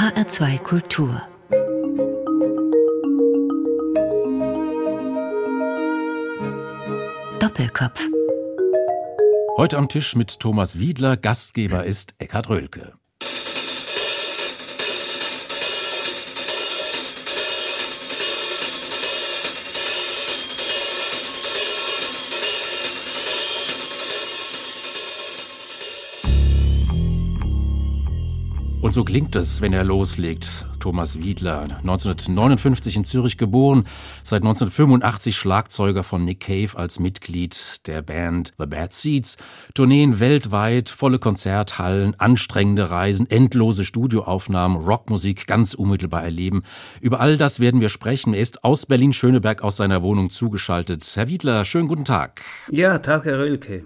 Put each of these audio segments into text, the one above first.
HR2 Kultur Doppelkopf Heute am Tisch mit Thomas Wiedler, Gastgeber ist Eckhard Röhlke. Und so klingt es, wenn er loslegt. Thomas Wiedler, 1959 in Zürich geboren, seit 1985 Schlagzeuger von Nick Cave als Mitglied der Band The Bad Seeds, Tourneen weltweit, volle Konzerthallen, anstrengende Reisen, endlose Studioaufnahmen, Rockmusik ganz unmittelbar erleben. Über all das werden wir sprechen. Er ist aus Berlin-Schöneberg aus seiner Wohnung zugeschaltet. Herr Wiedler, schönen guten Tag. Ja, Tag, Herr Rölke.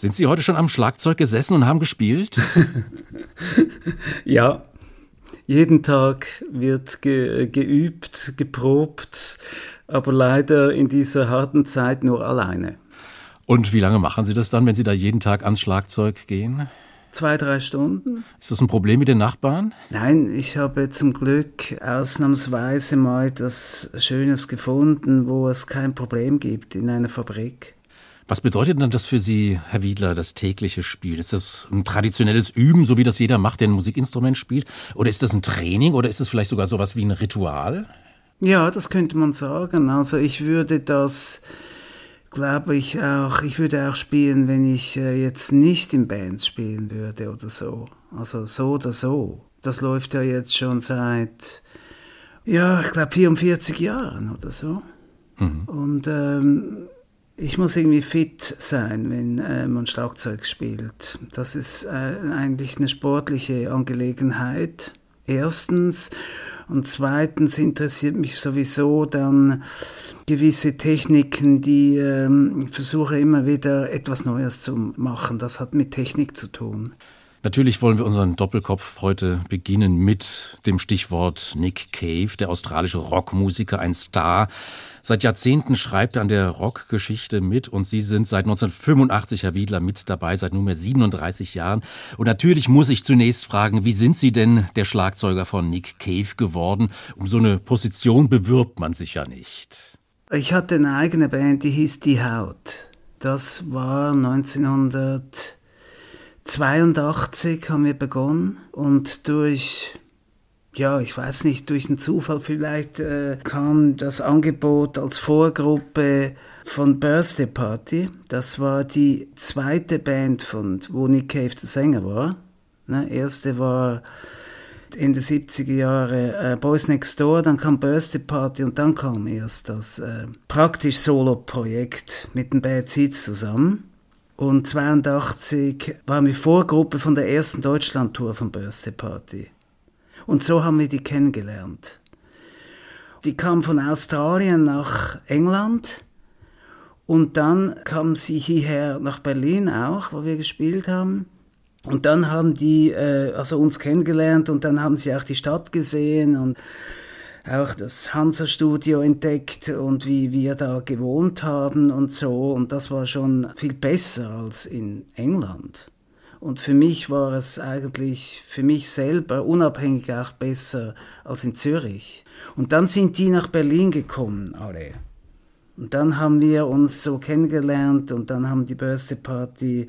Sind Sie heute schon am Schlagzeug gesessen und haben gespielt? ja, jeden Tag wird ge geübt, geprobt, aber leider in dieser harten Zeit nur alleine. Und wie lange machen Sie das dann, wenn Sie da jeden Tag ans Schlagzeug gehen? Zwei, drei Stunden. Ist das ein Problem mit den Nachbarn? Nein, ich habe zum Glück ausnahmsweise mal etwas Schönes gefunden, wo es kein Problem gibt in einer Fabrik. Was bedeutet denn das für Sie, Herr Wiedler, das tägliche Spiel? Ist das ein traditionelles Üben, so wie das jeder macht, der ein Musikinstrument spielt? Oder ist das ein Training oder ist es vielleicht sogar sowas wie ein Ritual? Ja, das könnte man sagen. Also ich würde das, glaube ich auch, ich würde auch spielen, wenn ich äh, jetzt nicht in Bands spielen würde oder so. Also so oder so. Das läuft ja jetzt schon seit, ja, ich glaube 44 Jahren oder so. Mhm. Und ähm, ich muss irgendwie fit sein, wenn äh, man Schlagzeug spielt. Das ist äh, eigentlich eine sportliche Angelegenheit. Erstens. Und zweitens interessiert mich sowieso dann gewisse Techniken, die ähm, versuche immer wieder etwas Neues zu machen. Das hat mit Technik zu tun. Natürlich wollen wir unseren Doppelkopf heute beginnen mit dem Stichwort Nick Cave, der australische Rockmusiker, ein Star. Seit Jahrzehnten schreibt er an der Rockgeschichte mit und Sie sind seit 1985, Herr Wiedler, mit dabei, seit nunmehr 37 Jahren. Und natürlich muss ich zunächst fragen, wie sind Sie denn der Schlagzeuger von Nick Cave geworden? Um so eine Position bewirbt man sich ja nicht. Ich hatte eine eigene Band, die hieß Die Haut. Das war 1900 82 haben wir begonnen und durch, ja, ich weiß nicht, durch einen Zufall vielleicht äh, kam das Angebot als Vorgruppe von Birthday Party. Das war die zweite Band von, wo Nick Cave der Sänger war. Ne, erste war in den 70er Jahren äh, Boys Next Door, dann kam Birthday Party und dann kam erst das äh, praktisch Solo-Projekt mit den Bad Seeds zusammen. Und 82 waren wir Vorgruppe von der ersten Deutschland-Tour von Birthday Party. Und so haben wir die kennengelernt. Die kam von Australien nach England und dann kam sie hierher nach Berlin auch, wo wir gespielt haben. Und dann haben die äh, also uns kennengelernt und dann haben sie auch die Stadt gesehen und auch das Hansa-Studio entdeckt und wie wir da gewohnt haben und so. Und das war schon viel besser als in England. Und für mich war es eigentlich, für mich selber unabhängig auch besser als in Zürich. Und dann sind die nach Berlin gekommen, alle. Und dann haben wir uns so kennengelernt und dann haben die Birthday Party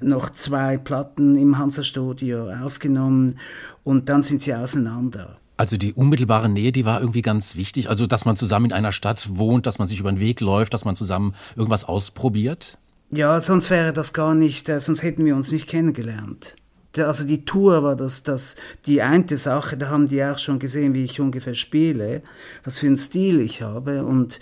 noch zwei Platten im Hansa-Studio aufgenommen und dann sind sie auseinander. Also die unmittelbare Nähe, die war irgendwie ganz wichtig. Also, dass man zusammen in einer Stadt wohnt, dass man sich über den Weg läuft, dass man zusammen irgendwas ausprobiert? Ja, sonst wäre das gar nicht, äh, sonst hätten wir uns nicht kennengelernt. Also die Tour war das, das die eine Sache, da haben die auch schon gesehen, wie ich ungefähr spiele, was für einen Stil ich habe und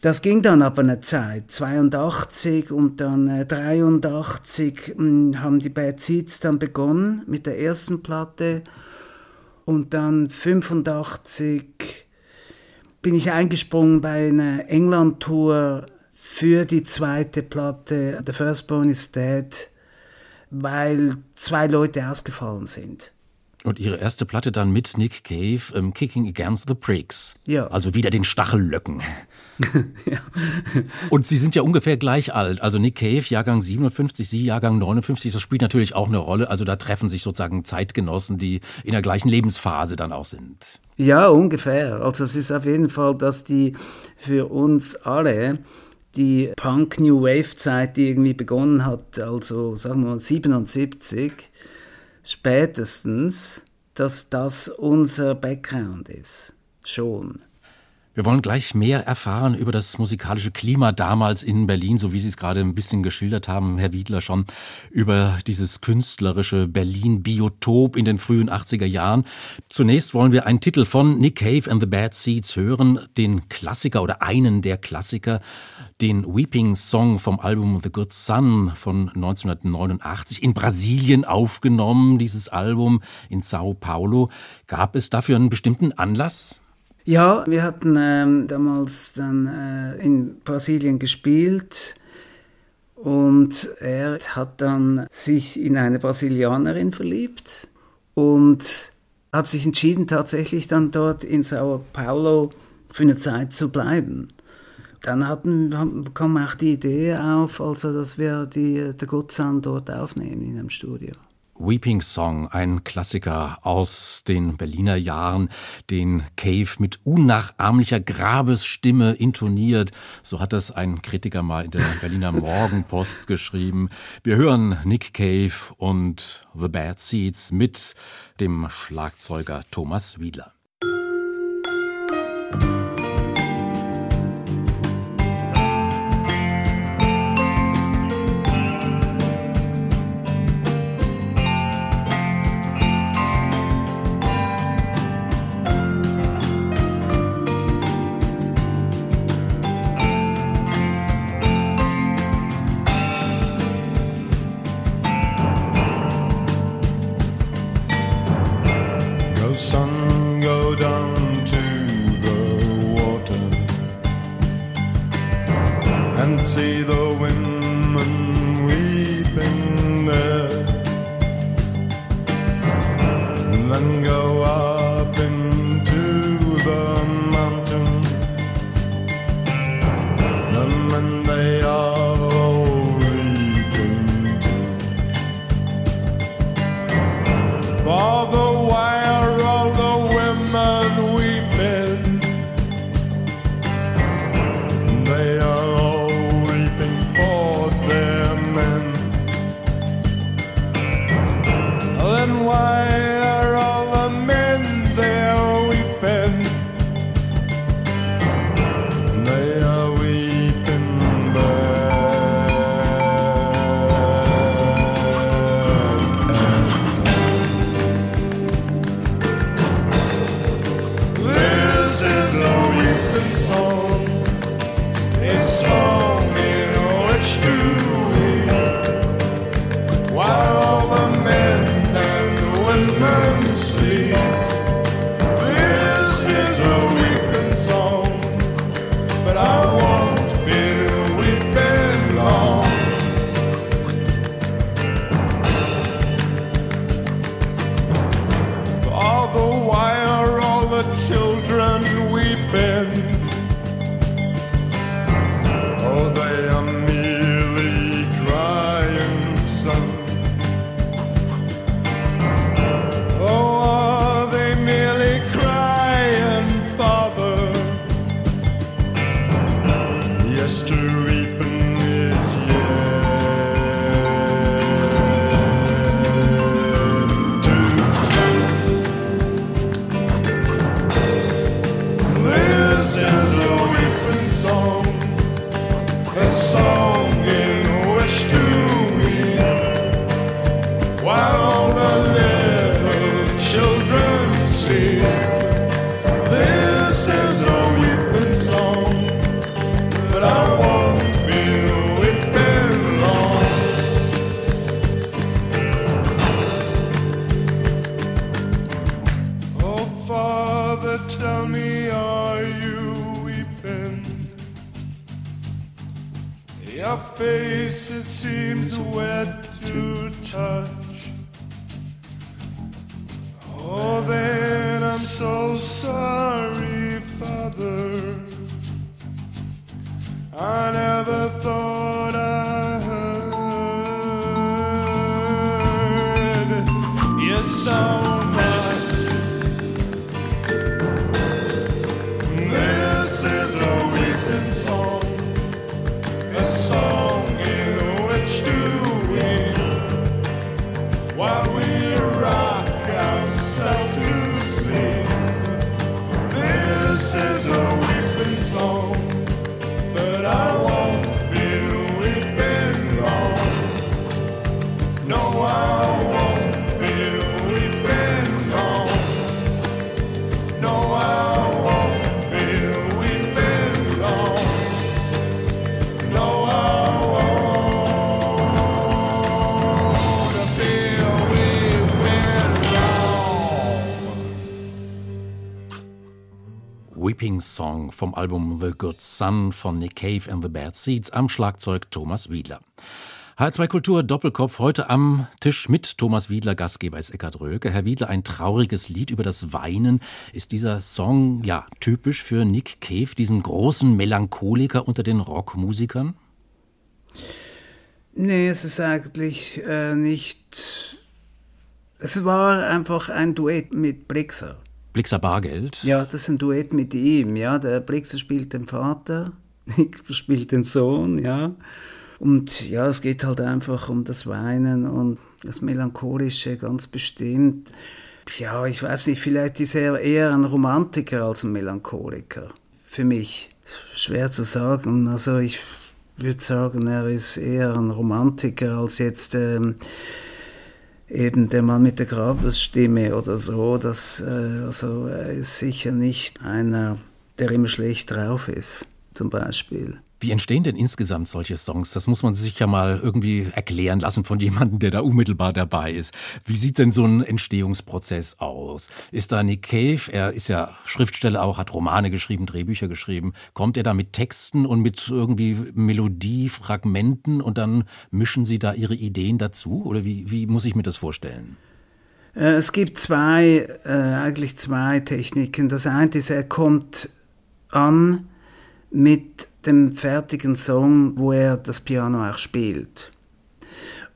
das ging dann aber eine Zeit, 82 und dann äh, 83 mh, hm, haben die Bad Seeds dann begonnen mit der ersten Platte und dann 85 bin ich eingesprungen bei einer England-Tour für die zweite Platte The Firstborn is Dead, weil zwei Leute ausgefallen sind. Und Ihre erste Platte dann mit Nick Cave, ähm, Kicking Against the Pricks. Ja. Also wieder den Stachellöcken. ja. Und Sie sind ja ungefähr gleich alt. Also Nick Cave, Jahrgang 57, Sie Jahrgang 59, das spielt natürlich auch eine Rolle. Also da treffen sich sozusagen Zeitgenossen, die in der gleichen Lebensphase dann auch sind. Ja, ungefähr. Also es ist auf jeden Fall, dass die für uns alle die Punk New Wave Zeit, die irgendwie begonnen hat, also sagen wir mal 77, spätestens, dass das unser Background ist. Schon. Wir wollen gleich mehr erfahren über das musikalische Klima damals in Berlin, so wie Sie es gerade ein bisschen geschildert haben, Herr Wiedler schon, über dieses künstlerische Berlin-Biotop in den frühen 80er Jahren. Zunächst wollen wir einen Titel von Nick Cave and the Bad Seeds hören, den Klassiker oder einen der Klassiker, den Weeping Song vom Album The Good Son von 1989 in Brasilien aufgenommen, dieses Album in Sao Paulo. Gab es dafür einen bestimmten Anlass? Ja, wir hatten ähm, damals dann äh, in Brasilien gespielt und er hat dann sich in eine Brasilianerin verliebt und hat sich entschieden, tatsächlich dann dort in Sao Paulo für eine Zeit zu bleiben. Dann hatten, kam auch die Idee auf, also dass wir die, der Gutzan dort aufnehmen in einem Studio. Weeping Song, ein Klassiker aus den Berliner Jahren, den Cave mit unnachahmlicher Grabesstimme intoniert. So hat das ein Kritiker mal in der Berliner Morgenpost geschrieben. Wir hören Nick Cave und The Bad Seeds mit dem Schlagzeuger Thomas Wiedler. Weeping Song vom Album The Good Son von Nick Cave and the Bad Seeds am Schlagzeug Thomas Wiedler. H2 Kultur Doppelkopf heute am Tisch mit Thomas Wiedler, Gastgeber ist Eckhard Röke. Herr Wiedler, ein trauriges Lied über das Weinen. Ist dieser Song ja typisch für Nick Cave, diesen großen Melancholiker unter den Rockmusikern? Nee, es ist eigentlich äh, nicht. Es war einfach ein Duett mit Blixer. Blixer Bargeld. Ja, das ist ein Duett mit ihm. Ja, der Blixer spielt den Vater, Nick spielt den Sohn. Ja, und ja, es geht halt einfach um das Weinen und das Melancholische ganz bestimmt. Ja, ich weiß nicht, vielleicht ist er eher ein Romantiker als ein Melancholiker. Für mich. Schwer zu sagen. Also ich würde sagen, er ist eher ein Romantiker als jetzt ähm, eben der Mann mit der Grabesstimme oder so. Das, äh, also er ist sicher nicht einer, der immer schlecht drauf ist, zum Beispiel. Wie entstehen denn insgesamt solche Songs? Das muss man sich ja mal irgendwie erklären lassen von jemandem, der da unmittelbar dabei ist. Wie sieht denn so ein Entstehungsprozess aus? Ist da Nick Cave, er ist ja Schriftsteller auch, hat Romane geschrieben, Drehbücher geschrieben. Kommt er da mit Texten und mit irgendwie Melodiefragmenten und dann mischen Sie da Ihre Ideen dazu? Oder wie, wie muss ich mir das vorstellen? Äh, Es gibt zwei, äh, eigentlich zwei Techniken. Das eine ist, er kommt an mit dem fertigen Song, wo er das Piano auch spielt.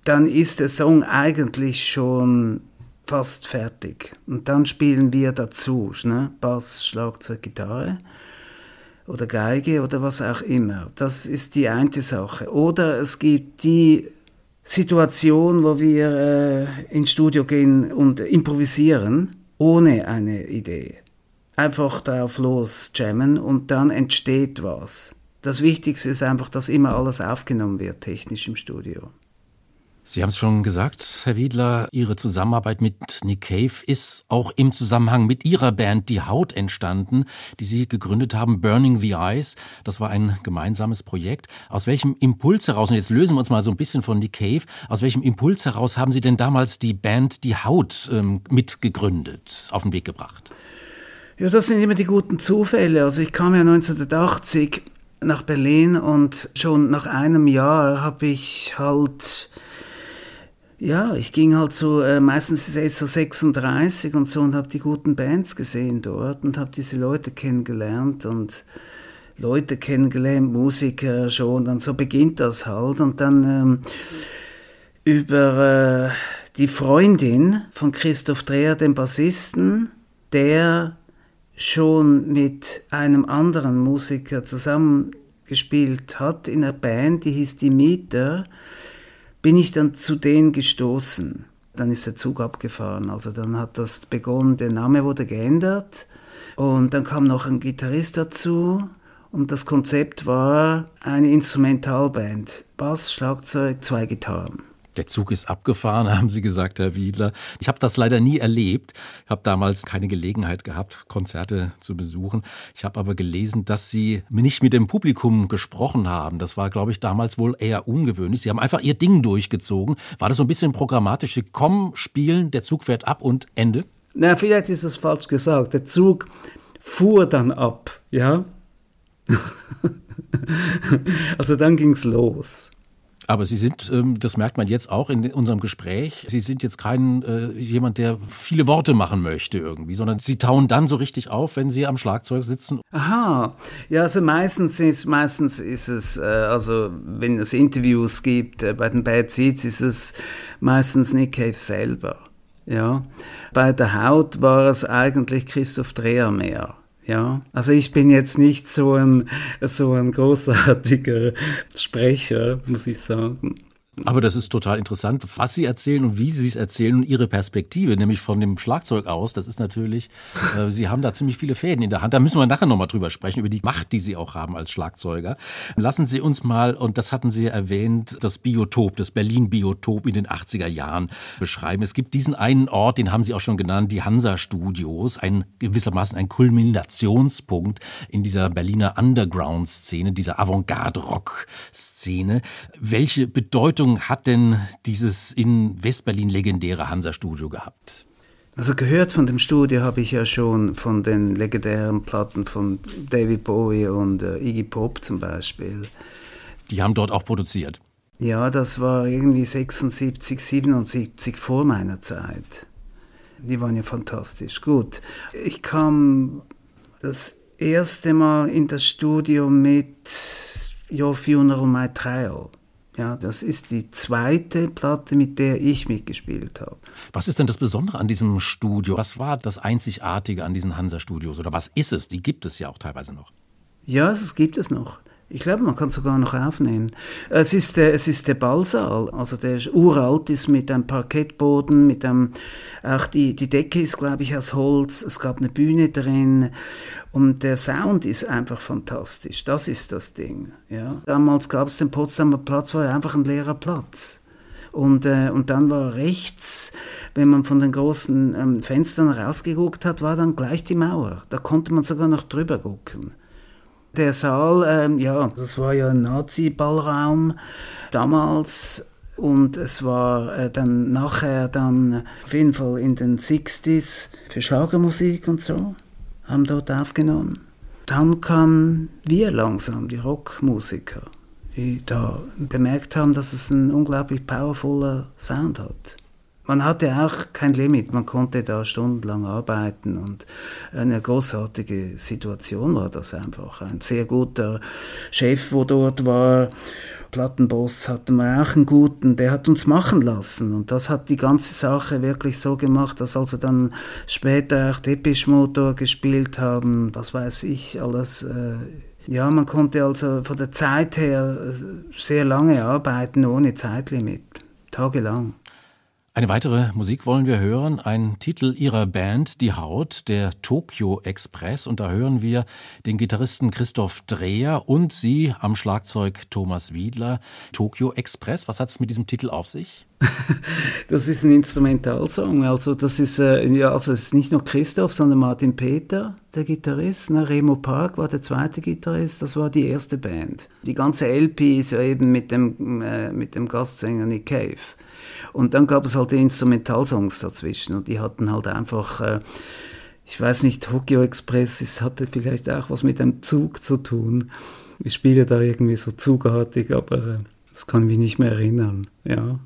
Dann ist der Song eigentlich schon fast fertig. Und dann spielen wir dazu, ne? Bass, Schlagzeug, Gitarre oder Geige oder was auch immer. Das ist die eine Sache. Oder es gibt die Situation, wo wir äh, ins Studio gehen und improvisieren, ohne eine Idee. Einfach drauf los jammen und dann entsteht was. Das Wichtigste ist einfach, dass immer alles aufgenommen wird, technisch im Studio. Sie haben es schon gesagt, Herr Wiedler, Ihre Zusammenarbeit mit Nick Cave ist auch im Zusammenhang mit Ihrer Band Die Haut entstanden, die Sie gegründet haben, Burning the Eyes. Das war ein gemeinsames Projekt. Aus welchem Impuls heraus, und jetzt lösen wir uns mal so ein bisschen von Nick Cave, aus welchem Impuls heraus haben Sie denn damals die Band Die Haut ähm, mitgegründet, auf den Weg gebracht? Ja, das sind immer die guten Zufälle. Also ich kam ja 1980 nach Berlin und schon nach einem Jahr habe ich halt ja, ich ging halt so, äh, meistens ist es so 36 und so und habe die guten Bands gesehen dort und habe diese Leute kennengelernt und Leute kennengelernt, Musiker schon, und so beginnt das halt und dann ähm, über äh, die Freundin von Christoph Dreher, dem Bassisten, der schon mit einem anderen Musiker zusammengespielt hat in einer Band, die hieß Die Mieter, bin ich dann zu denen gestoßen. Dann ist der Zug abgefahren. Also dann hat das begonnen, der Name wurde geändert und dann kam noch ein Gitarrist dazu und das Konzept war eine Instrumentalband. Bass, Schlagzeug, zwei Gitarren. Der Zug ist abgefahren, haben Sie gesagt, Herr Wiedler. Ich habe das leider nie erlebt. Ich habe damals keine Gelegenheit gehabt, Konzerte zu besuchen. Ich habe aber gelesen, dass Sie nicht mit dem Publikum gesprochen haben. Das war, glaube ich, damals wohl eher ungewöhnlich. Sie haben einfach Ihr Ding durchgezogen. War das so ein bisschen programmatisch? Sie kommen, spielen, der Zug fährt ab und Ende? Na, vielleicht ist das falsch gesagt. Der Zug fuhr dann ab, ja. also dann ging's los. Aber Sie sind, ähm, das merkt man jetzt auch in unserem Gespräch, Sie sind jetzt kein äh, jemand, der viele Worte machen möchte irgendwie, sondern Sie tauen dann so richtig auf, wenn Sie am Schlagzeug sitzen. Aha, ja, also meistens ist, meistens ist es, äh, also wenn es Interviews gibt äh, bei den Bad Seeds, ist es meistens Nick Cave selber. Ja, bei der Haut war es eigentlich Christoph Dreher mehr. Ja, also ich bin jetzt nicht so ein, so ein großartiger Sprecher, muss ich sagen. Aber das ist total interessant, was Sie erzählen und wie Sie es erzählen und Ihre Perspektive, nämlich von dem Schlagzeug aus. Das ist natürlich, äh, Sie haben da ziemlich viele Fäden in der Hand. Da müssen wir nachher nochmal drüber sprechen, über die Macht, die Sie auch haben als Schlagzeuger. Lassen Sie uns mal, und das hatten Sie erwähnt, das Biotop, das Berlin-Biotop in den 80er Jahren beschreiben. Es gibt diesen einen Ort, den haben Sie auch schon genannt, die Hansa-Studios, ein gewissermaßen ein Kulminationspunkt in dieser Berliner Underground-Szene, dieser Avantgarde-Rock-Szene. Welche Bedeutung hat denn dieses in Westberlin legendäre Hansa-Studio gehabt? Also gehört von dem Studio habe ich ja schon von den legendären Platten von David Bowie und äh, Iggy Pop zum Beispiel. Die haben dort auch produziert. Ja, das war irgendwie 76, 77 vor meiner Zeit. Die waren ja fantastisch. Gut, ich kam das erste Mal in das Studio mit Your Funeral, My Trial. Ja, das ist die zweite Platte, mit der ich mitgespielt habe. Was ist denn das Besondere an diesem Studio? Was war das Einzigartige an diesen Hansa-Studios? Oder was ist es? Die gibt es ja auch teilweise noch. Ja, es gibt es noch. Ich glaube, man kann es sogar noch aufnehmen. Es ist, der, es ist der Ballsaal, also der uralt ist mit einem Parkettboden, mit einem, auch die, die Decke ist, glaube ich, aus Holz, es gab eine Bühne drin und der Sound ist einfach fantastisch. Das ist das Ding. Ja. Damals gab es den Potsdamer Platz, war ja einfach ein leerer Platz. Und, äh, und dann war rechts, wenn man von den großen ähm, Fenstern rausgeguckt hat, war dann gleich die Mauer. Da konnte man sogar noch drüber gucken. Der Saal, ähm, ja, das war ja ein Nazi-Ballraum damals und es war äh, dann nachher dann auf jeden Fall in den 60s für Schlagermusik und so, haben dort aufgenommen. Dann kamen wir langsam, die Rockmusiker, die da bemerkt haben, dass es ein unglaublich powervoller Sound hat. Man hatte auch kein Limit, man konnte da stundenlang arbeiten und eine großartige Situation war das einfach. Ein sehr guter Chef, wo dort war, Plattenboss hatten wir auch einen guten, der hat uns machen lassen und das hat die ganze Sache wirklich so gemacht, dass also dann später auch Depeche Motor gespielt haben, was weiß ich, alles... Äh, ja, man konnte also von der Zeit her sehr lange arbeiten ohne Zeitlimit, tagelang. Eine weitere Musik wollen wir hören, ein Titel ihrer Band Die Haut, der Tokyo Express und da hören wir den Gitarristen Christoph Dreher und sie am Schlagzeug Thomas Wiedler. Tokyo Express, was hat es mit diesem Titel auf sich? Das ist ein Instrumentalsong, also das ist äh, ja also es ist nicht nur Christoph, sondern Martin Peter, der Gitarrist, ne? Remo Park war der zweite Gitarrist, das war die erste Band. Die ganze LP ist ja eben mit dem äh, mit dem Gastsänger Nick Cave. Und dann gab es halt die Instrumentalsongs dazwischen und die hatten halt einfach, äh, ich weiß nicht, Tokyo Express, es hatte vielleicht auch was mit einem Zug zu tun. Ich spiele da irgendwie so zugartig, aber äh, das kann mich nicht mehr erinnern, ja.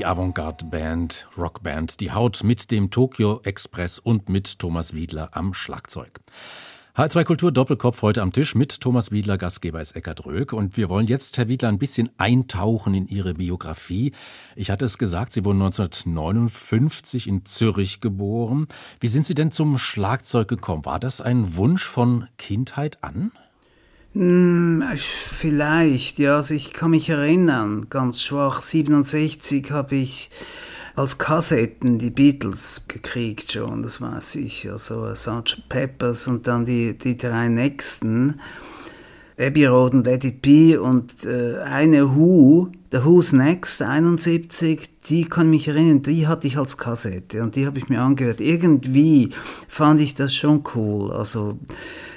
Die Avantgarde-Band, Rockband, die Haut mit dem Tokyo Express und mit Thomas Wiedler am Schlagzeug. H2 Kultur Doppelkopf heute am Tisch mit Thomas Wiedler, Gastgeber ist Eckart Röck. Und wir wollen jetzt, Herr Wiedler, ein bisschen eintauchen in Ihre Biografie. Ich hatte es gesagt, Sie wurden 1959 in Zürich geboren. Wie sind Sie denn zum Schlagzeug gekommen? War das ein Wunsch von Kindheit an? Hm, vielleicht, ja, also ich kann mich erinnern, ganz schwach, 67 habe ich als Kassetten die Beatles gekriegt schon, das weiß ich, also Sgt. Peppers und dann die, die drei nächsten, Abbey Road und Let It und äh, eine Who, der Who's Next, 71, die kann mich erinnern, die hatte ich als Kassette und die habe ich mir angehört. Irgendwie fand ich das schon cool, also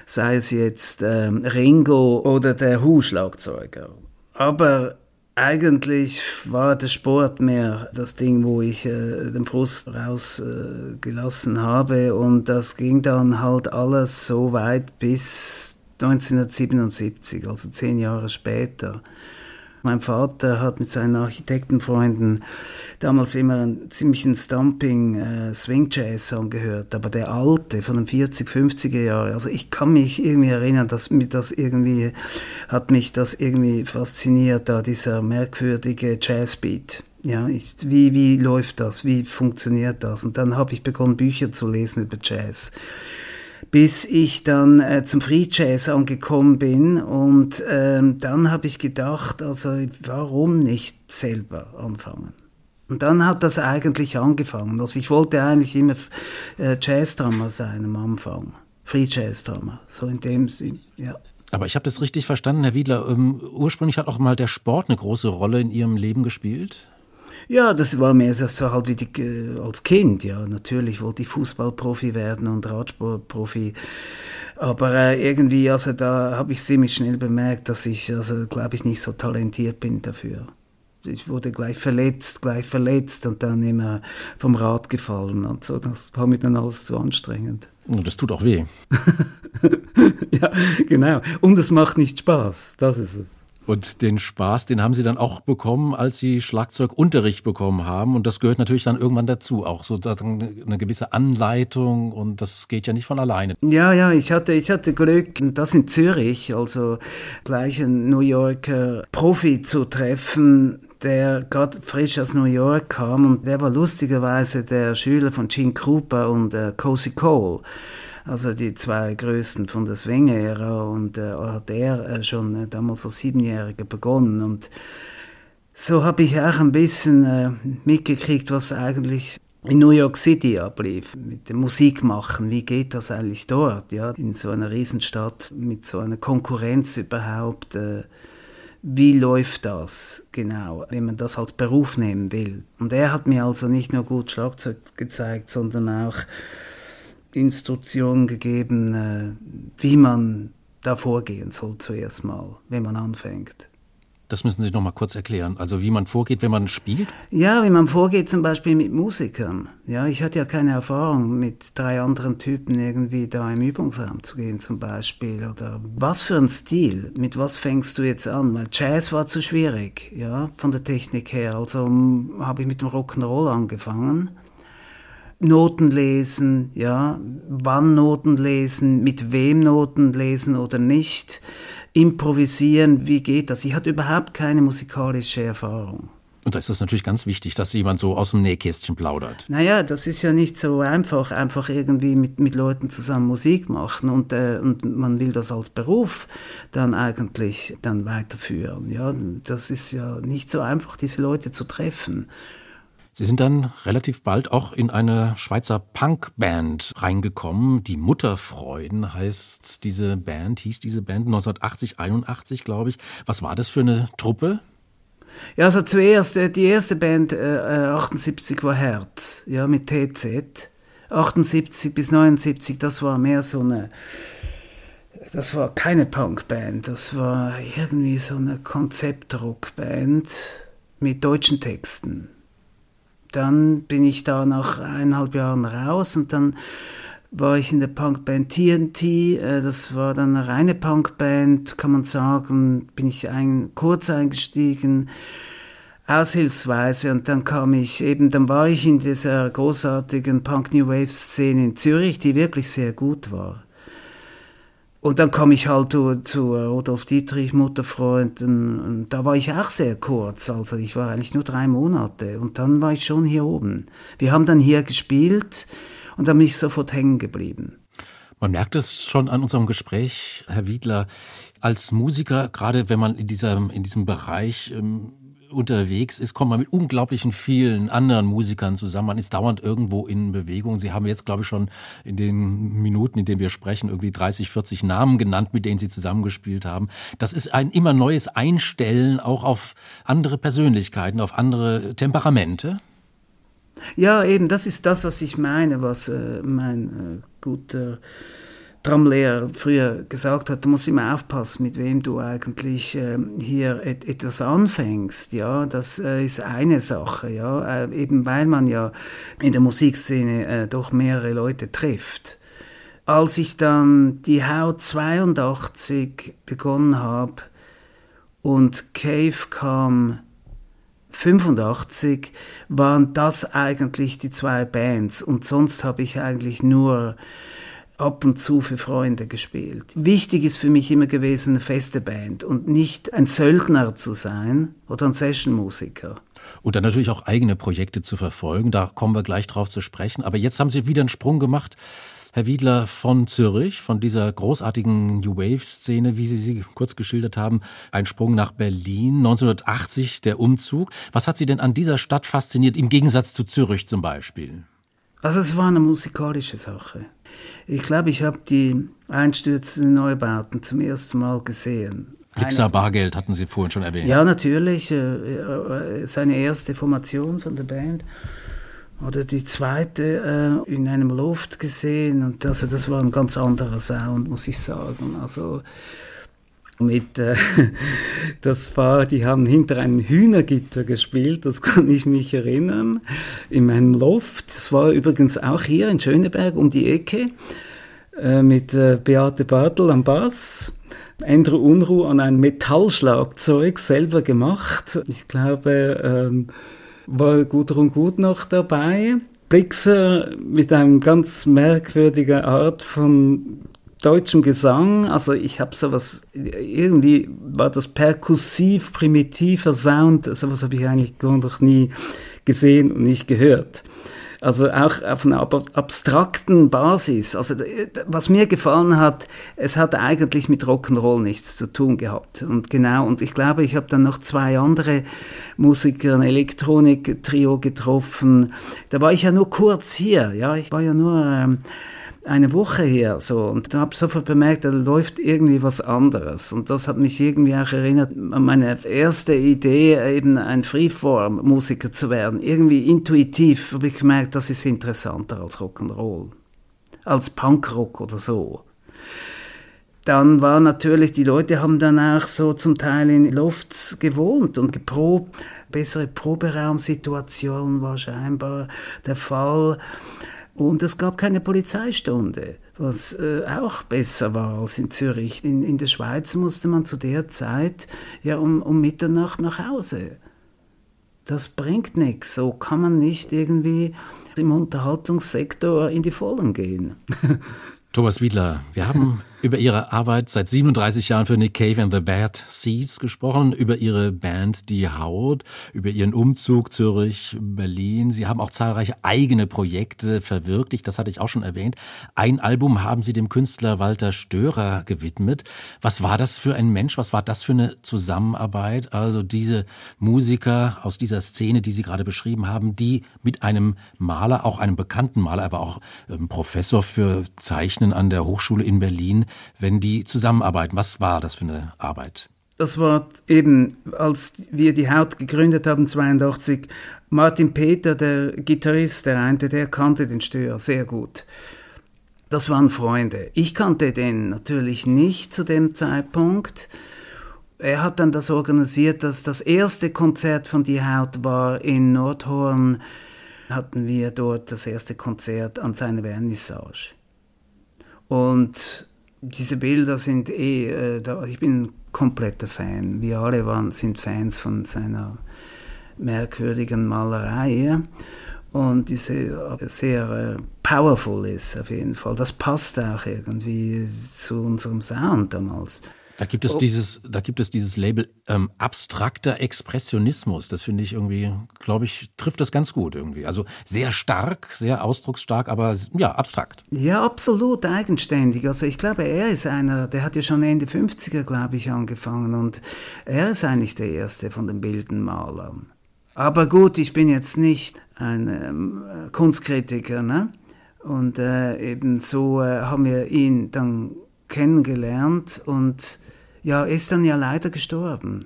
sei es jetzt ähm, Ringo oder der Hu-Schlagzeuger. Aber eigentlich war der Sport mehr das Ding, wo ich äh, den Frust rausgelassen äh, habe und das ging dann halt alles so weit bis 1977, also zehn Jahre später. Mein Vater hat mit seinen Architektenfreunden damals immer einen ziemlichen Stumping äh, Swing Jazz angehört, aber der alte von den 40, 50er Jahren. Also ich kann mich irgendwie erinnern, dass mir das irgendwie hat mich das irgendwie fasziniert, da dieser merkwürdige Jazzbeat. Ja, ich, wie, wie läuft das? Wie funktioniert das? Und dann habe ich begonnen, Bücher zu lesen über Jazz bis ich dann äh, zum Free Jazz angekommen bin. Und ähm, dann habe ich gedacht, also warum nicht selber anfangen? Und dann hat das eigentlich angefangen. Also ich wollte eigentlich immer äh, Jazz-Drummer sein am Anfang. Free Jazz-Drummer, so in dem Sinn, ja. Aber ich habe das richtig verstanden, Herr Wiedler. Ähm, ursprünglich hat auch mal der Sport eine große Rolle in Ihrem Leben gespielt? Ja, das war mehr so halt wie die, äh, als Kind, ja. Natürlich wollte ich Fußballprofi werden und Radsportprofi. Aber äh, irgendwie, also da habe ich ziemlich schnell bemerkt, dass ich, also glaube ich, nicht so talentiert bin dafür. Ich wurde gleich verletzt, gleich verletzt und dann immer vom Rad gefallen und so. Das war mir dann alles zu anstrengend. Das tut auch weh. ja, genau. Und es macht nicht Spaß. Das ist es. Und den Spaß, den haben Sie dann auch bekommen, als Sie Schlagzeugunterricht bekommen haben. Und das gehört natürlich dann irgendwann dazu, auch so eine gewisse Anleitung. Und das geht ja nicht von alleine. Ja, ja, ich hatte, ich hatte Glück, das in Zürich, also gleich einen New Yorker Profi zu treffen, der gerade frisch aus New York kam. Und der war lustigerweise der Schüler von Gene Krupa und äh, Cozy Cole also die zwei größten von der Swing-Ära und äh, hat er äh, schon äh, damals als Siebenjähriger begonnen. Und so habe ich auch ein bisschen äh, mitgekriegt, was eigentlich in New York City ablief, mit dem Musikmachen, wie geht das eigentlich dort, ja, in so einer Riesenstadt mit so einer Konkurrenz überhaupt, äh, wie läuft das genau, wenn man das als Beruf nehmen will. Und er hat mir also nicht nur gut Schlagzeug gezeigt, sondern auch Instruktionen gegeben, äh, wie man da vorgehen soll zuerst mal, wenn man anfängt. Das müssen Sie noch mal kurz erklären. Also wie man vorgeht, wenn man spielt? Ja, wie man vorgeht zum Beispiel mit Musikern. Ja, ich hatte ja keine Erfahrung, mit drei anderen Typen irgendwie da im Übungsraum zu gehen zum Beispiel. Oder was für ein Stil, mit was fängst du jetzt an? Weil Jazz war zu schwierig, ja, von der Technik her. Also hm, habe ich mit dem Rock'n'Roll angefangen Noten lesen, ja, wann Noten lesen, mit wem Noten lesen oder nicht, improvisieren, wie geht das? Ich hatte überhaupt keine musikalische Erfahrung. Und da ist es natürlich ganz wichtig, dass jemand so aus dem Nähkästchen plaudert. Naja, das ist ja nicht so einfach, einfach irgendwie mit, mit Leuten zusammen Musik machen und, äh, und man will das als Beruf dann eigentlich dann weiterführen. Ja, das ist ja nicht so einfach, diese Leute zu treffen. Sie sind dann relativ bald auch in eine Schweizer Punkband reingekommen. Die Mutterfreuden heißt diese Band, hieß diese Band 1980, 81, glaube ich. Was war das für eine Truppe? Ja, also zuerst, äh, die erste Band, äh, 78 war Herz, ja, mit TZ. 78 bis 79, das war mehr so eine, das war keine Punkband, das war irgendwie so eine Konzeptrockband mit deutschen Texten. Dann bin ich da nach eineinhalb Jahren raus und dann war ich in der Punkband TNT. Äh, das war dann eine reine Punkband, kann man sagen. Bin ich ein, kurz eingestiegen, aushilfsweise. Und dann kam ich eben, dann war ich in dieser großartigen Punk New Wave Szene in Zürich, die wirklich sehr gut war. Und dann kam ich halt zu, zu Rudolf Dietrich, Mutterfreund, und, und, da war ich auch sehr kurz, also ich war eigentlich nur drei Monate und dann war ich schon hier oben. Wir haben dann hier gespielt und dann bin ich sofort hängen geblieben. Man merkt es schon an unserem Gespräch, Herr Wiedler, als Musiker, gerade wenn man in, dieser, in diesem Bereich ähm, unterwegs ist, kommt man mit unglaublichen vielen anderen Musikern zusammen. Man ist dauernd irgendwo in Bewegung. Sie haben jetzt, glaube ich, schon in den Minuten, in denen wir sprechen, irgendwie 30, 40 Namen genannt, mit denen Sie zusammengespielt haben. Das ist ein immer neues Einstellen auch auf andere Persönlichkeiten, auf andere Temperamente. Ja, eben, das ist das, was ich meine, was äh, mein äh, guter Drumlehrer früher gesagt hat, du musst immer aufpassen, mit wem du eigentlich äh, hier et etwas anfängst. Ja, das äh, ist eine Sache. Ja, äh, eben weil man ja in der Musikszene äh, doch mehrere Leute trifft. Als ich dann die Haut 82 begonnen habe und Cave kam 85, waren das eigentlich die zwei Bands und sonst habe ich eigentlich nur ab und zu für Freunde gespielt. Wichtig ist für mich immer gewesen, eine feste Band und nicht ein Söldner zu sein oder ein Sessionmusiker. Und dann natürlich auch eigene Projekte zu verfolgen, da kommen wir gleich drauf zu sprechen. Aber jetzt haben Sie wieder einen Sprung gemacht, Herr Wiedler, von Zürich, von dieser großartigen New Wave-Szene, wie Sie sie kurz geschildert haben, ein Sprung nach Berlin, 1980 der Umzug. Was hat Sie denn an dieser Stadt fasziniert, im Gegensatz zu Zürich zum Beispiel? Also es war eine musikalische Sache. Ich glaube, ich habe die einstürzenden Neubauten zum ersten Mal gesehen. Blixer Bargeld hatten Sie vorhin schon erwähnt. Ja, natürlich. Äh, äh, seine erste Formation von der Band. Oder die zweite äh, in einem Loft gesehen. Und also das war ein ganz anderer Sound, muss ich sagen. Also mit äh, das war, die haben hinter einem Hühnergitter gespielt, das kann ich mich erinnern, in meinem Loft. Das war übrigens auch hier in Schöneberg um die Ecke äh, mit äh, Beate Bartel am Bass. Andrew Unruh an ein Metallschlagzeug selber gemacht. Ich glaube, ähm, war Gudrun Gut noch dabei. Blixer mit einem ganz merkwürdigen Art von deutschem Gesang, also ich habe sowas, irgendwie war das perkussiv, primitiver Sound, sowas habe ich eigentlich noch nie gesehen und nicht gehört. Also auch auf einer abstrakten Basis. Also was mir gefallen hat, es hat eigentlich mit Rock'n'Roll nichts zu tun gehabt. Und genau, und ich glaube, ich habe dann noch zwei andere Musiker, ein Elektronik-Trio getroffen. Da war ich ja nur kurz hier, ja, ich war ja nur... Ähm, eine Woche her so und habe sofort bemerkt, da läuft irgendwie was anderes und das hat mich irgendwie auch erinnert an meine erste Idee, eben ein Freeform-Musiker zu werden. Irgendwie intuitiv habe ich gemerkt, das ist interessanter als Rock'n'Roll, als Punkrock oder so. Dann war natürlich, die Leute haben dann auch so zum Teil in Lofts gewohnt und geprobt. Bessere Proberaumsituation war scheinbar der Fall. Und es gab keine Polizeistunde, was äh, auch besser war als in Zürich. In, in der Schweiz musste man zu der Zeit ja um, um Mitternacht nach Hause. Das bringt nichts. So kann man nicht irgendwie im Unterhaltungssektor in die Vollen gehen. Thomas Wiedler, wir haben über Ihre Arbeit seit 37 Jahren für Nick Cave and the Bad Seeds gesprochen, über Ihre Band Die Haut, über Ihren Umzug Zürich, Berlin. Sie haben auch zahlreiche eigene Projekte verwirklicht, das hatte ich auch schon erwähnt. Ein Album haben Sie dem Künstler Walter Störer gewidmet. Was war das für ein Mensch? Was war das für eine Zusammenarbeit? Also diese Musiker aus dieser Szene, die Sie gerade beschrieben haben, die mit einem Maler, auch einem bekannten Maler, aber auch ähm, Professor für Zeichnen an der Hochschule in Berlin, wenn die zusammenarbeiten. Was war das für eine Arbeit? Das war eben, als wir die Haut gegründet haben, 82, Martin Peter, der Gitarrist, der eine, der kannte den Stör sehr gut. Das waren Freunde. Ich kannte den natürlich nicht zu dem Zeitpunkt. Er hat dann das organisiert, dass das erste Konzert von Die Haut war in Nordhorn, hatten wir dort das erste Konzert an seiner Vernissage. Und diese Bilder sind eh, äh, da, ich bin ein kompletter Fan. Wir alle waren, sind Fans von seiner merkwürdigen Malerei. Und die sehr, sehr äh, powerful ist auf jeden Fall. Das passt auch irgendwie zu unserem Sound damals. Da gibt es Oh. dieses, da gibt es dieses Label ähm, abstrakter Expressionismus. Das finde ich irgendwie, glaube ich, trifft das ganz gut irgendwie. Also sehr stark, sehr ausdrucksstark, aber ja, abstrakt. Ja, absolut eigenständig. Also ich glaube, er ist einer, der hat ja schon Ende 50er, glaube ich, angefangen und er ist eigentlich der Erste von den Bildenmalern. Aber gut, ich bin jetzt nicht ein ähm, Kunstkritiker, ne? Und äh, eben so äh, haben wir ihn dann kennengelernt und ja, ist dann ja leider gestorben.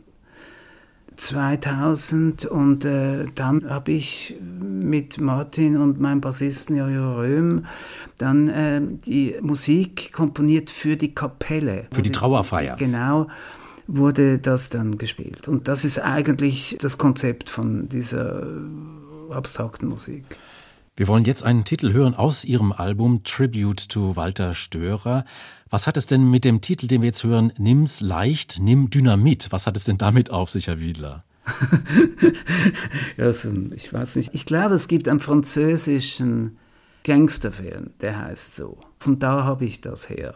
2000 und äh, dann habe ich mit Martin und meinem Bassisten Jojo Röhm dann äh, die Musik komponiert für die Kapelle. Für die Trauerfeier. Genau wurde das dann gespielt. Und das ist eigentlich das Konzept von dieser abstrakten Musik. Wir wollen jetzt einen Titel hören aus Ihrem Album Tribute to Walter Störer. Was hat es denn mit dem Titel, den wir jetzt hören, Nimm's leicht, nimm Dynamit? Was hat es denn damit auf sich, Herr Wiedler? Also, ich weiß nicht. Ich glaube, es gibt einen französischen Gangsterfilm, der heißt so. Von da habe ich das her.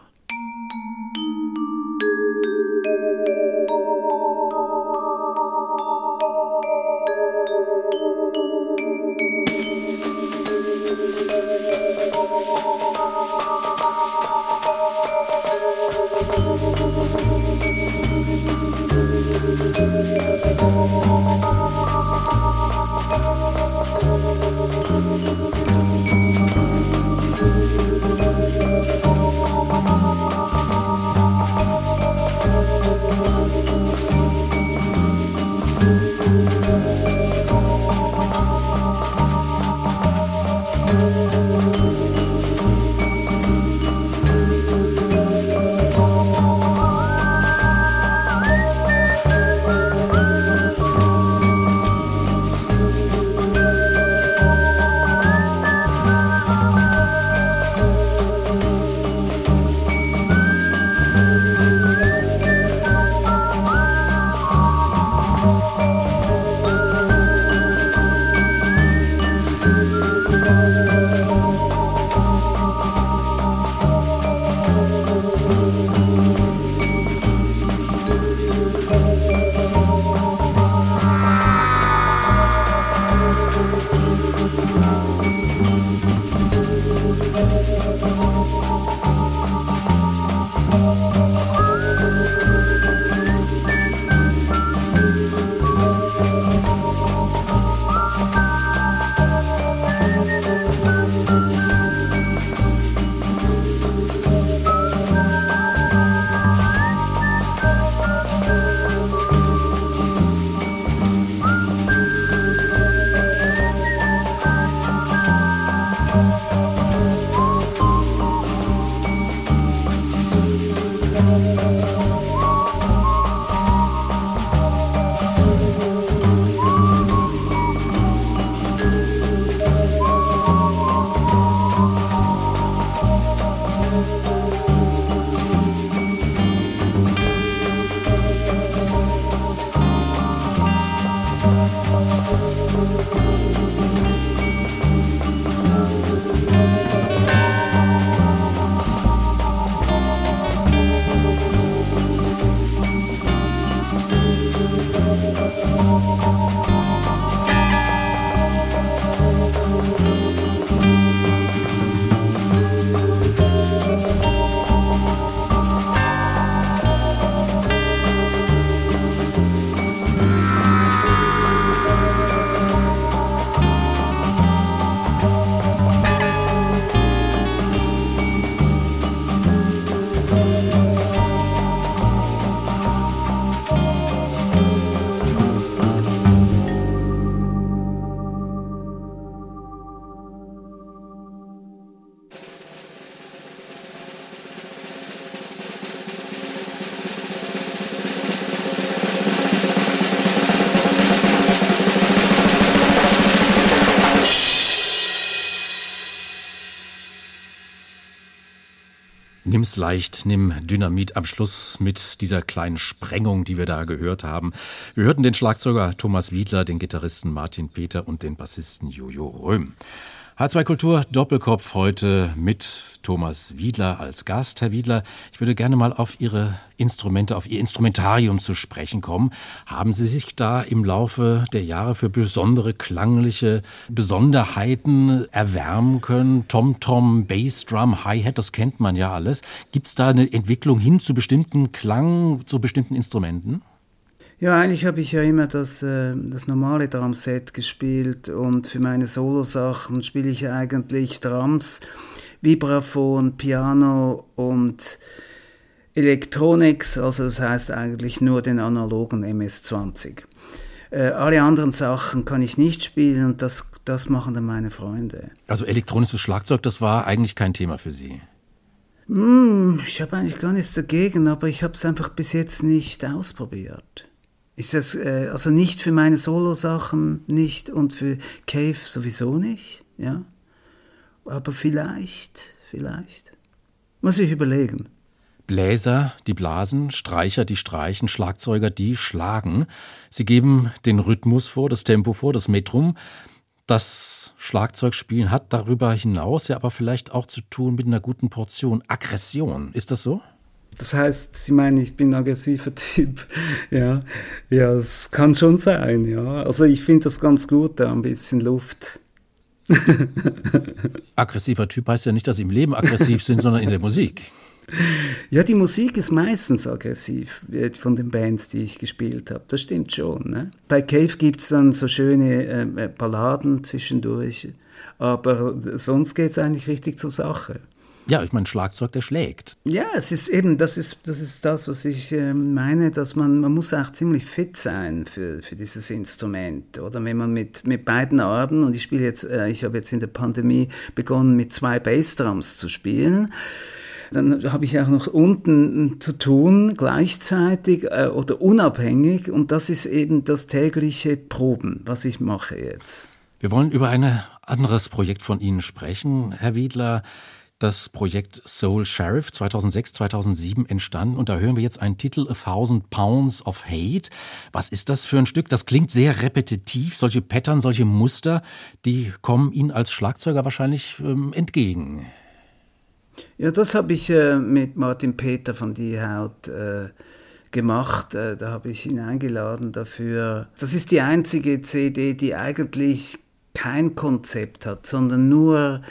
Nimm's leicht, nimm Dynamit am Schluss mit dieser kleinen Sprengung, die wir da gehört haben. Wir hörten den Schlagzeuger Thomas Wiedler, den Gitarristen Martin Peter und den Bassisten Jojo Röhm. H2 Kultur Doppelkopf heute mit Thomas Wiedler als Gast. Herr Wiedler, ich würde gerne mal auf Ihre Instrumente, auf Ihr Instrumentarium zu sprechen kommen. Haben Sie sich da im Laufe der Jahre für besondere klangliche Besonderheiten erwärmen können? Tom-Tom, Bassdrum, Hi-Hat, das kennt man ja alles. Gibt es da eine Entwicklung hin zu bestimmten Klang, zu bestimmten Instrumenten? Ja, eigentlich habe ich ja immer das, äh, das normale Drumset gespielt und für meine Solo-Sachen spiele ich eigentlich Drums, Vibraphon, Piano und Electronics, also das heißt eigentlich nur den analogen MS-20. Äh, alle anderen Sachen kann ich nicht spielen und das, das machen dann meine Freunde. Also elektronisches Schlagzeug, das war eigentlich kein Thema für Sie? Hm, ich habe eigentlich gar nichts dagegen, aber ich habe es einfach bis jetzt nicht ausprobiert. Ist das äh, also nicht für meine Solo-Sachen nicht und für Cave sowieso nicht, ja? Aber vielleicht, vielleicht. Muss ich überlegen. Bläser, die blasen, Streicher, die streichen, Schlagzeuger, die schlagen. Sie geben den Rhythmus vor, das Tempo vor, das Metrum. Das Schlagzeugspielen hat darüber hinaus ja aber vielleicht auch zu tun mit einer guten Portion Aggression. Ist das so? Das heißt, Sie meinen, ich bin ein aggressiver Typ. Ja, ja, es kann schon sein, ja. Also ich finde das ganz gut, da ein bisschen Luft. Aggressiver Typ heißt ja nicht, dass Sie im Leben aggressiv sind, sondern in der Musik. Ja, die Musik ist meistens aggressiv von den Bands, die ich gespielt habe. Das stimmt schon. Ne? Bei Cave gibt es dann so schöne äh, Balladen zwischendurch, aber sonst geht es eigentlich richtig zur Sache. Ja, ich meine, Schlagzeug, der schlägt. Ja, es ist eben, das ist das, ist das was ich äh, meine, dass man, man muss auch ziemlich fit sein für, für dieses Instrument. Oder wenn man mit, mit beiden Armen, und ich spiele jetzt, äh, ich habe jetzt in der Pandemie begonnen, mit zwei Bassdrums zu spielen, dann habe ich auch noch unten zu tun, gleichzeitig äh, oder unabhängig. Und das ist eben das tägliche Proben, was ich mache jetzt. Wir wollen über ein anderes Projekt von Ihnen sprechen, Herr Wiedler das Projekt Soul Sheriff 2006, 2007 entstanden und da hören wir jetzt einen Titel A Thousand Pounds of Hate. Was ist das für ein Stück? Das klingt sehr repetitiv. Solche Pattern, solche Muster, die kommen Ihnen als Schlagzeuger wahrscheinlich ähm, entgegen. Ja, das habe ich äh, mit Martin Peter von Die Haut äh, gemacht. Äh, da habe ich ihn eingeladen dafür. Das ist die einzige CD, die eigentlich kein Konzept hat, sondern nur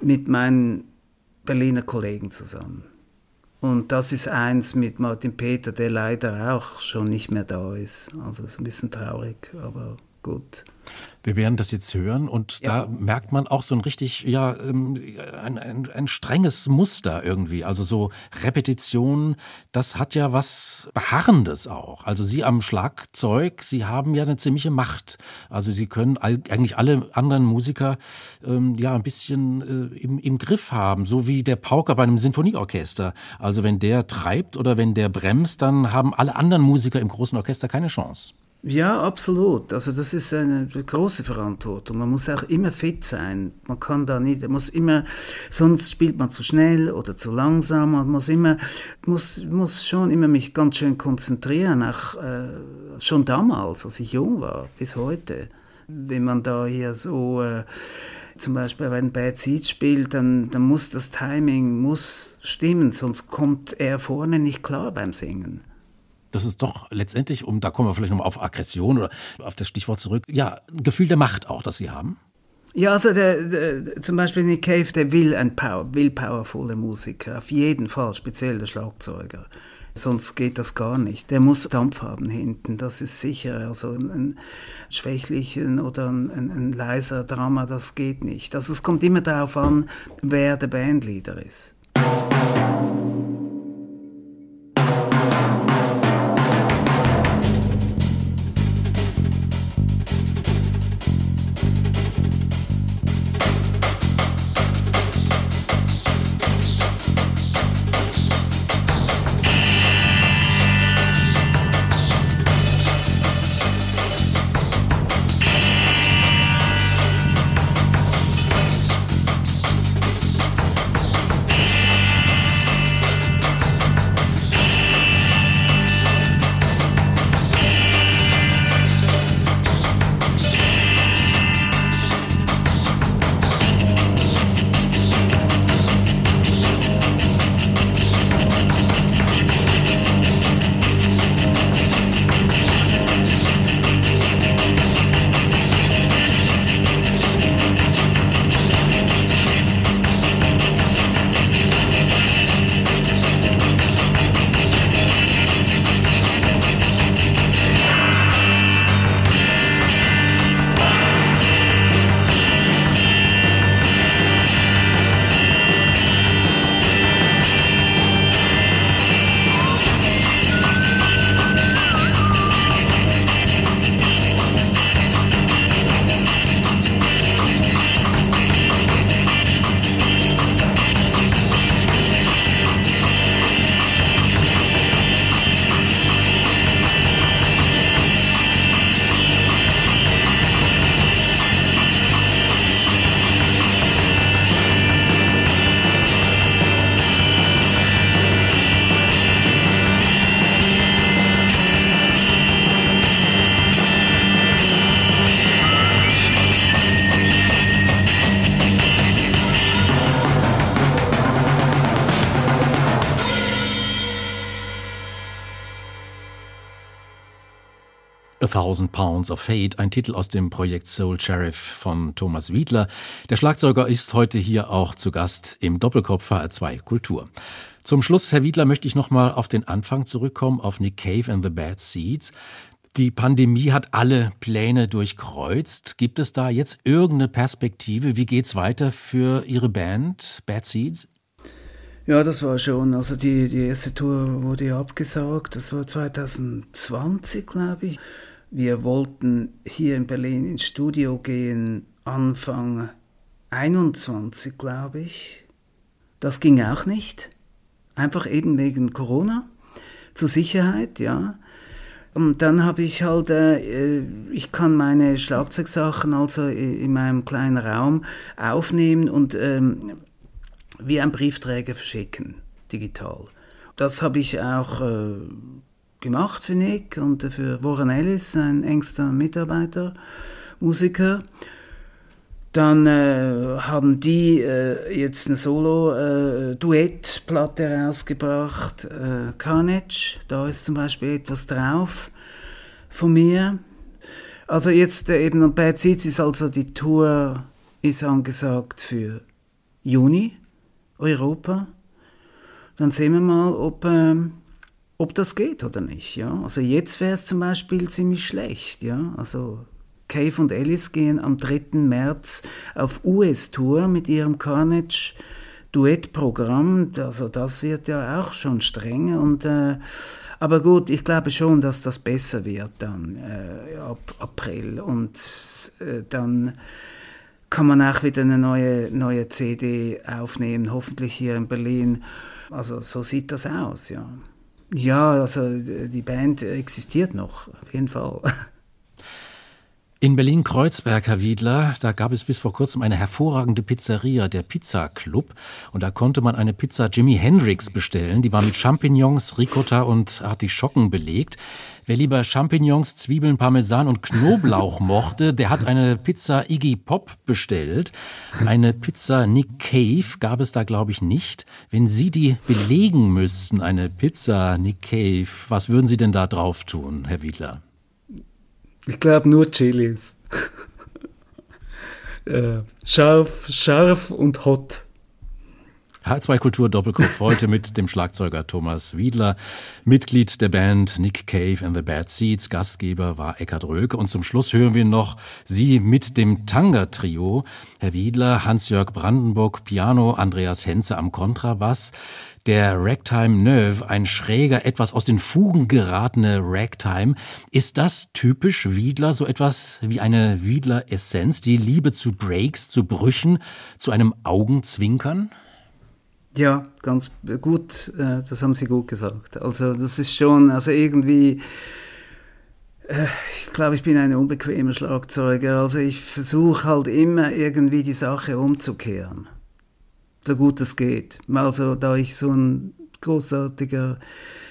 mit meinen Berliner Kollegen zusammen. Und das ist eins mit Martin Peter, der leider auch schon nicht mehr da ist. Also ist ein bisschen traurig, aber gut. Wir werden das jetzt hören und ja. da merkt man auch so ein richtig, ja, ähm, ein, ein, ein strenges Muster irgendwie. Also so Repetition, das hat ja was Beharrendes auch. Also Sie am Schlagzeug, Sie haben ja eine ziemliche Macht. Also Sie können eigentlich alle anderen Musiker ähm, ja ein bisschen äh, im, im Griff haben, so wie der Pauker bei einem Sinfonieorchester. Also wenn der treibt oder wenn der bremst, dann haben alle anderen Musiker im großen Orchester keine Chance. Ja, absolut. Also das ist eine große Verantwortung. Man muss auch immer fit sein. Man kann da nicht, muss immer, sonst spielt man zu schnell oder zu langsam. Man muss immer, muss, muss schon immer mich ganz schön konzentrieren. Auch äh, schon damals, als ich jung war, bis heute. Wenn man da hier so äh, zum Beispiel wenn Bad Seed spielt, dann, dann muss das Timing muss stimmen, sonst kommt er vorne nicht klar beim Singen das ist doch letztendlich, um da kommen wir vielleicht nochmal auf Aggression oder auf das Stichwort zurück, ja, ein Gefühl der Macht auch, das Sie haben. Ja, also der, der, zum Beispiel Nick Cave, der will ein Power, will powervolle Musiker, auf jeden Fall, speziell der Schlagzeuger. Sonst geht das gar nicht. Der muss Dampf haben hinten, das ist sicher. Also ein, ein schwächlichen oder ein, ein, ein, leiser Drama, das geht nicht. Also es kommt immer darauf an, wer der Bandleader ist. A Thousand Pounds of Hate, ein Titel aus dem Projekt Soul Sheriff von Thomas Wiedler. Der Schlagzeuger ist heute hier auch zu Gast im Doppelkopf HR2 Kultur. Zum Schluss, Herr Wiedler, möchte ich nochmal auf den Anfang zurückkommen, auf Nick Cave and the Bad Seeds. Die Pandemie hat alle Pläne durchkreuzt. Gibt es da jetzt irgendeine Perspektive? Wie geht's weiter für Ihre Band Bad Seeds? Ja, das war schon. Also die, die erste Tour wurde ja abgesagt. Das war 2020, glaube ich. Wir wollten hier in Berlin ins Studio gehen Anfang 21, glaube ich. Das ging auch nicht. Einfach eben wegen Corona. Zur Sicherheit, ja. Und dann habe ich halt, äh, ich kann meine Schlagzeugsachen also in meinem kleinen Raum aufnehmen und ähm, wie ein Briefträger verschicken, digital. Das habe ich auch äh, gemacht für Nick und für Warren Ellis, ein engster Mitarbeiter, Musiker. Dann äh, haben die äh, jetzt eine Solo-Duettplatte äh, rausgebracht, äh, Carnage, da ist zum Beispiel etwas drauf von mir. Also jetzt äh, eben, und Bad ist also die Tour ist angesagt für Juni, Europa. Dann sehen wir mal, ob, ähm, ob das geht oder nicht. Ja? Also jetzt wäre es zum Beispiel ziemlich schlecht. Ja? Also Cave und Alice gehen am 3. März auf US-Tour mit ihrem Carnage Duettprogramm. Also das wird ja auch schon streng. Und, äh, aber gut, ich glaube schon, dass das besser wird dann äh, ab April. Und äh, dann kann man auch wieder eine neue, neue CD aufnehmen, hoffentlich hier in Berlin. Also so sieht das aus, ja. Ja, also die Band existiert noch, auf jeden Fall. In Berlin-Kreuzberg, Herr Wiedler, da gab es bis vor kurzem eine hervorragende Pizzeria, der Pizza Club. Und da konnte man eine Pizza Jimi Hendrix bestellen. Die war mit Champignons, Ricotta und Artischocken belegt. Wer lieber Champignons, Zwiebeln, Parmesan und Knoblauch mochte, der hat eine Pizza Iggy Pop bestellt. Eine Pizza Nick Cave gab es da, glaube ich, nicht. Wenn Sie die belegen müssten, eine Pizza Nick Cave, was würden Sie denn da drauf tun, Herr Wiedler? Ich glaube nur Chilis. äh, scharf, scharf und hot. H2 Kultur Doppelkopf heute mit dem Schlagzeuger Thomas Wiedler, Mitglied der Band Nick Cave and the Bad Seeds. Gastgeber war Eckhard Rölke. Und zum Schluss hören wir noch Sie mit dem Tanga-Trio. Herr Wiedler, Hans-Jörg Brandenburg, Piano, Andreas Henze am Kontrabass. Der Ragtime Nerve, ein schräger, etwas aus den Fugen geratene Ragtime. Ist das typisch Wiedler, so etwas wie eine Wiedler-Essenz, die Liebe zu Breaks, zu Brüchen, zu einem Augenzwinkern? Ja, ganz gut, äh, das haben Sie gut gesagt. Also das ist schon, also irgendwie, äh, ich glaube, ich bin ein unbequemer Schlagzeuger. Also ich versuche halt immer irgendwie die Sache umzukehren so gut es geht. Also da ich so ein großartiger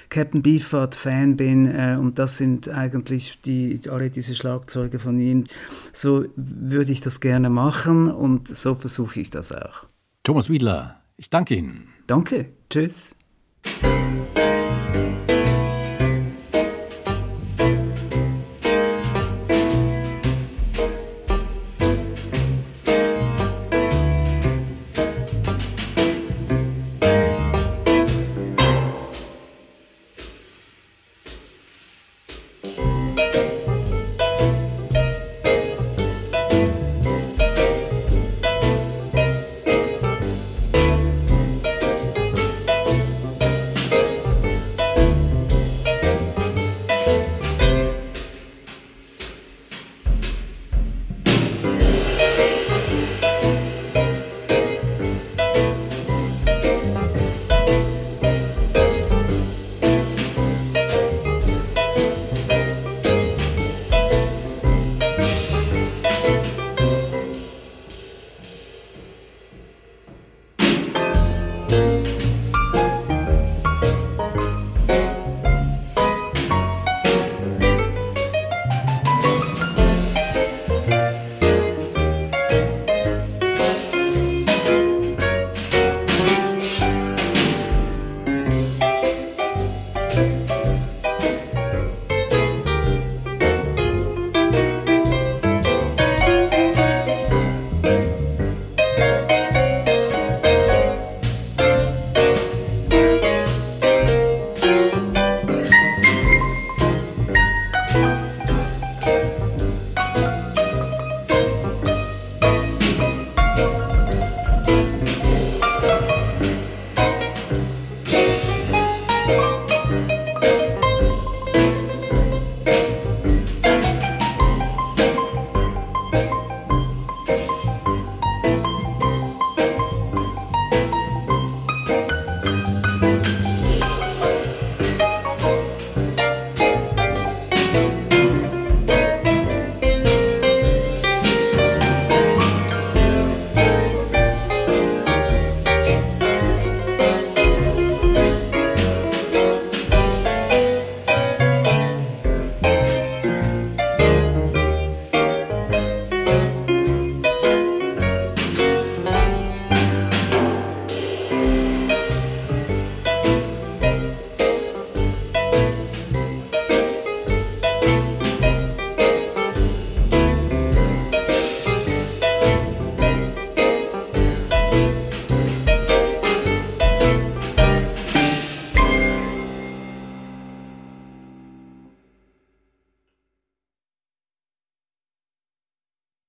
Captain Beefheart-Fan bin äh, und das sind eigentlich die, alle diese Schlagzeuge von ihm, so würde ich das gerne machen und so versuche ich das auch. Thomas Wiedler, ich danke Ihnen. Danke, tschüss.